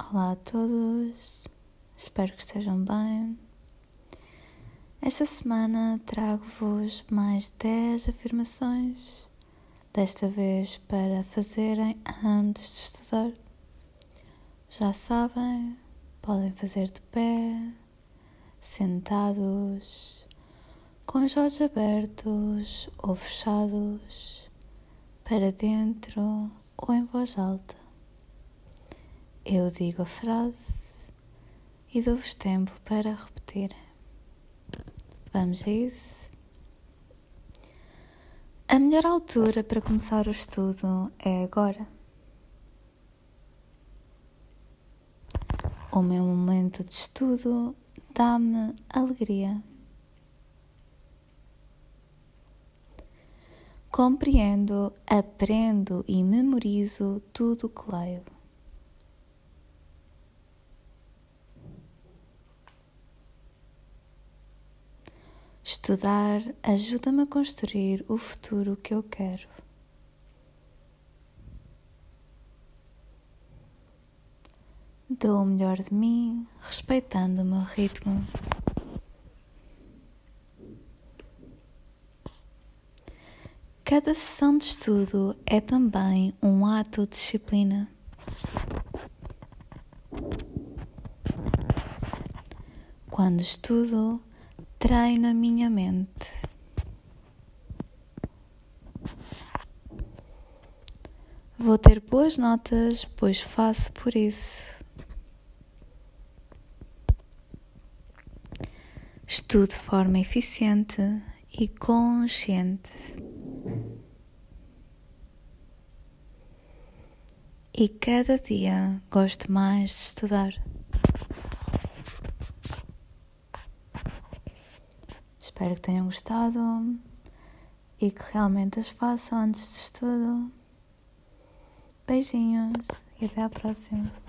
Olá a todos, espero que estejam bem. Esta semana trago-vos mais 10 afirmações, desta vez para fazerem antes de estudar. Já sabem, podem fazer de pé, sentados, com os olhos abertos ou fechados, para dentro ou em voz alta. Eu digo a frase e dou-vos tempo para repetir. Vamos a isso? A melhor altura para começar o estudo é agora. O meu momento de estudo dá-me alegria. Compreendo, aprendo e memorizo tudo o que leio. Estudar ajuda-me a construir o futuro que eu quero. Dou o melhor de mim, respeitando o meu ritmo. Cada sessão de estudo é também um ato de disciplina. Quando estudo, treino a minha mente. Vou ter boas notas, pois faço por isso. Estudo de forma eficiente e consciente. E cada dia gosto mais de estudar. Espero que tenham gostado e que realmente as façam antes de estudo. Beijinhos e até à próxima.